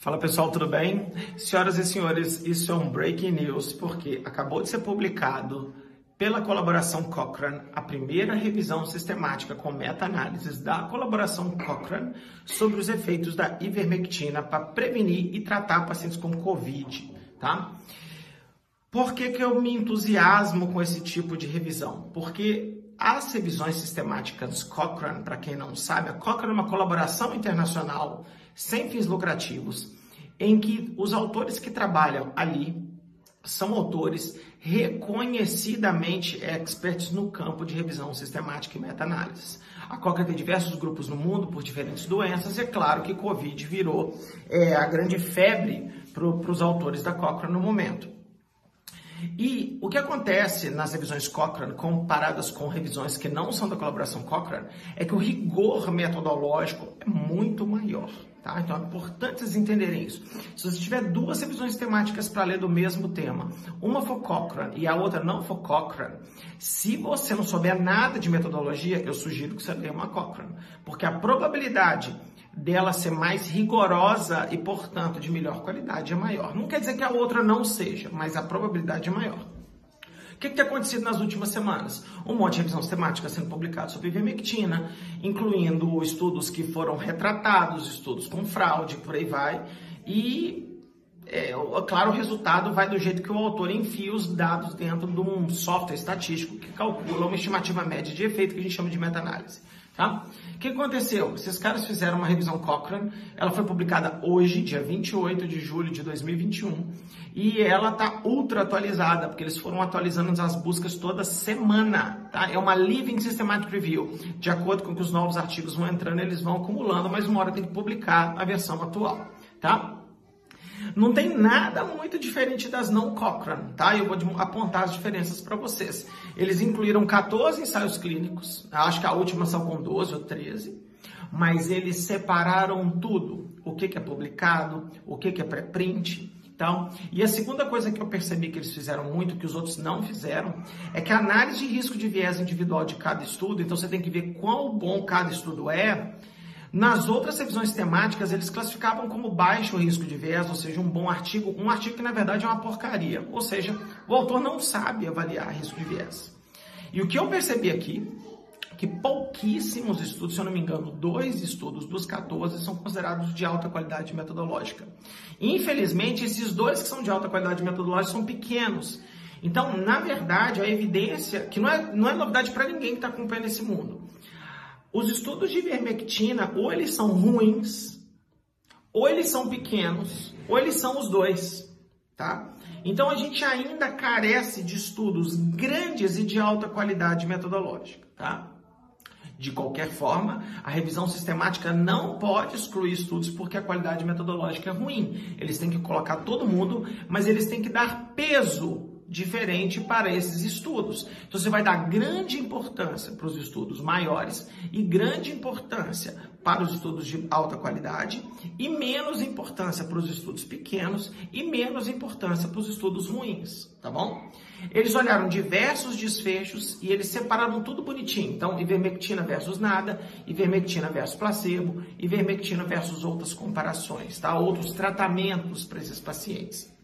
Fala pessoal, tudo bem? Senhoras e senhores, isso é um breaking news porque acabou de ser publicado pela colaboração Cochrane a primeira revisão sistemática com meta-análises da colaboração Cochrane sobre os efeitos da ivermectina para prevenir e tratar pacientes com Covid, tá? Por que, que eu me entusiasmo com esse tipo de revisão? Porque as revisões sistemáticas Cochrane, para quem não sabe, a Cochrane é uma colaboração internacional sem fins lucrativos, em que os autores que trabalham ali são autores reconhecidamente experts no campo de revisão sistemática e meta-análise. A Cochrane tem diversos grupos no mundo por diferentes doenças, e é claro que Covid virou é, a grande febre para os autores da Cochrane no momento. E o que acontece nas revisões Cochrane, comparadas com revisões que não são da colaboração Cochrane, é que o rigor metodológico é muito maior. Tá? Então é importante vocês entenderem isso. Se você tiver duas revisões temáticas para ler do mesmo tema, uma for Cochrane e a outra não for Cochrane, se você não souber nada de metodologia, eu sugiro que você leia uma Cochrane, porque a probabilidade dela ser mais rigorosa e, portanto, de melhor qualidade é maior. Não quer dizer que a outra não seja, mas a probabilidade é maior. O que, que tem acontecido nas últimas semanas? Um monte de revisão sistemática sendo publicada sobre ivermectina, incluindo estudos que foram retratados, estudos com fraude, por aí vai. E, é, claro, o resultado vai do jeito que o autor enfia os dados dentro de um software estatístico que calcula uma estimativa média de efeito que a gente chama de meta-análise. Tá? O que aconteceu? Esses caras fizeram uma revisão Cochrane, ela foi publicada hoje, dia 28 de julho de 2021, e ela está ultra atualizada, porque eles foram atualizando as buscas toda semana. Tá? É uma Living Systematic Review. De acordo com que os novos artigos vão entrando, eles vão acumulando, mas uma hora tem que publicar a versão atual. Tá? Não tem nada muito diferente das não Cochrane, tá? Eu vou apontar as diferenças para vocês. Eles incluíram 14 ensaios clínicos, acho que a última são com 12 ou 13, mas eles separaram tudo. O que, que é publicado, o que, que é pré-print, então, e a segunda coisa que eu percebi que eles fizeram muito, que os outros não fizeram, é que a análise de risco de viés individual de cada estudo, então você tem que ver quão bom cada estudo é, nas outras revisões temáticas, eles classificavam como baixo risco de viés, ou seja, um bom artigo, um artigo que na verdade é uma porcaria. Ou seja, o autor não sabe avaliar risco de viés. E o que eu percebi aqui, que pouquíssimos estudos, se eu não me engano, dois estudos dos 14 são considerados de alta qualidade metodológica. Infelizmente, esses dois que são de alta qualidade metodológica são pequenos. Então, na verdade, a evidência, que não é, não é novidade para ninguém que está acompanhando esse mundo, os estudos de ivermectina, ou eles são ruins, ou eles são pequenos, ou eles são os dois, tá? Então a gente ainda carece de estudos grandes e de alta qualidade metodológica, tá? De qualquer forma, a revisão sistemática não pode excluir estudos porque a qualidade metodológica é ruim. Eles têm que colocar todo mundo, mas eles têm que dar peso diferente para esses estudos. Então você vai dar grande importância para os estudos maiores e grande importância para os estudos de alta qualidade e menos importância para os estudos pequenos e menos importância para os estudos ruins, tá bom? Eles olharam diversos desfechos e eles separaram tudo bonitinho. Então, ivermectina versus nada, ivermectina versus placebo, ivermectina versus outras comparações, tá? Outros tratamentos para esses pacientes.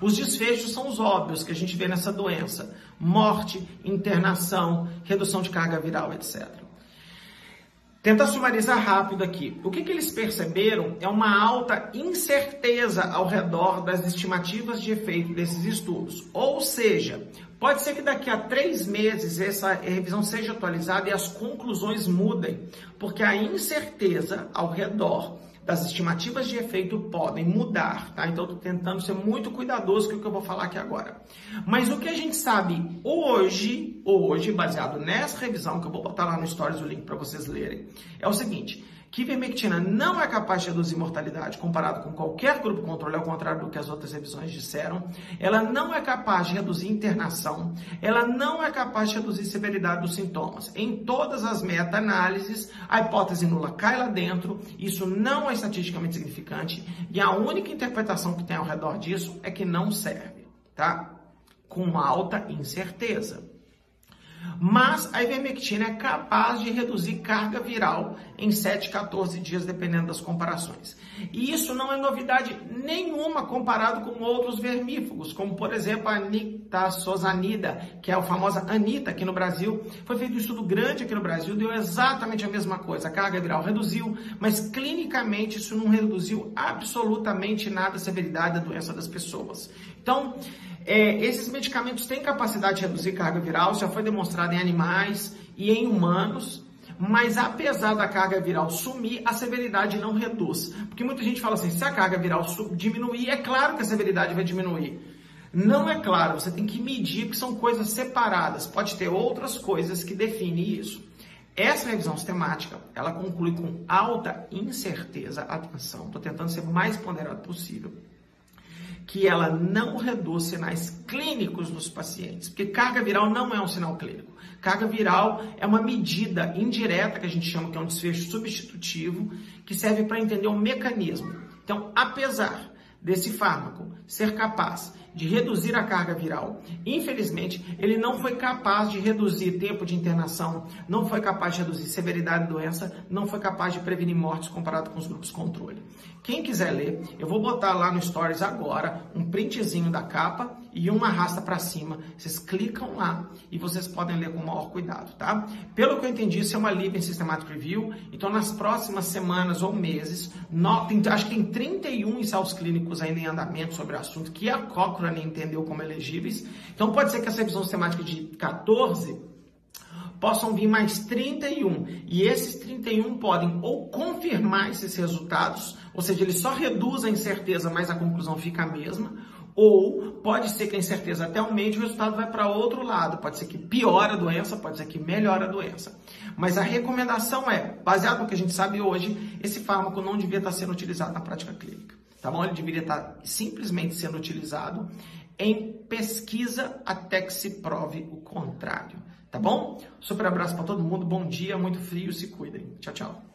Os desfechos são os óbvios que a gente vê nessa doença: morte, internação, redução de carga viral, etc. Tentar sumarizar rápido aqui. O que, que eles perceberam é uma alta incerteza ao redor das estimativas de efeito desses estudos. Ou seja, pode ser que daqui a três meses essa revisão seja atualizada e as conclusões mudem, porque a incerteza ao redor das estimativas de efeito podem mudar, tá? Então, estou tentando ser muito cuidadoso com o que eu vou falar aqui agora. Mas o que a gente sabe hoje, hoje, baseado nessa revisão, que eu vou botar lá no Stories o link para vocês lerem, é o seguinte ivermectina não é capaz de reduzir mortalidade comparado com qualquer grupo controle, ao contrário do que as outras revisões disseram. Ela não é capaz de reduzir internação, ela não é capaz de reduzir severidade dos sintomas. Em todas as meta-análises, a hipótese nula cai lá dentro, isso não é estatisticamente significante e a única interpretação que tem ao redor disso é que não serve, tá? Com alta incerteza. Mas a ivermectina é capaz de reduzir carga viral em 7, 14 dias, dependendo das comparações. E isso não é novidade nenhuma comparado com outros vermífugos, como por exemplo a nitazosanida, que é a famosa Anita aqui no Brasil. Foi feito um estudo grande aqui no Brasil, deu exatamente a mesma coisa. A carga viral reduziu, mas clinicamente isso não reduziu absolutamente nada a severidade da doença das pessoas. Então, é, esses medicamentos têm capacidade de reduzir carga viral, já foi demonstrado em animais e em humanos, mas apesar da carga viral sumir, a severidade não reduz. Porque muita gente fala assim: se a carga viral diminuir, é claro que a severidade vai diminuir. Não é claro, você tem que medir que são coisas separadas. Pode ter outras coisas que definem isso. Essa revisão sistemática, ela conclui com alta incerteza, atenção, estou tentando ser o mais ponderado possível, que ela não reduz sinais clínicos nos pacientes, porque carga viral não é um sinal clínico. Carga viral é uma medida indireta que a gente chama que é um desfecho substitutivo, que serve para entender o mecanismo. Então, apesar desse fármaco ser capaz de reduzir a carga viral. Infelizmente, ele não foi capaz de reduzir tempo de internação, não foi capaz de reduzir severidade da doença, não foi capaz de prevenir mortes comparado com os grupos controle. Quem quiser ler, eu vou botar lá no Stories agora um printzinho da capa e uma arrasta para cima. Vocês clicam lá e vocês podem ler com o maior cuidado, tá? Pelo que eu entendi, isso é uma Living Systematic Review, então nas próximas semanas ou meses, no, tem, acho que tem 31 ensaios clínicos ainda em andamento sobre o assunto que a Cochrane Cochrane entendeu como elegíveis. Então pode ser que essa revisão sistemática de 14 possam vir mais 31. E esses 31 podem ou confirmar esses resultados, ou seja, ele só reduz a incerteza, mas a conclusão fica a mesma, ou pode ser que a incerteza até meio o resultado vai para outro lado. Pode ser que piora a doença, pode ser que melhora a doença. Mas a recomendação é, baseado no que a gente sabe hoje, esse fármaco não devia estar sendo utilizado na prática clínica tá bom? Ele deveria estar simplesmente sendo utilizado em pesquisa até que se prove o contrário, tá bom? Super abraço para todo mundo, bom dia, muito frio, se cuidem. Tchau, tchau.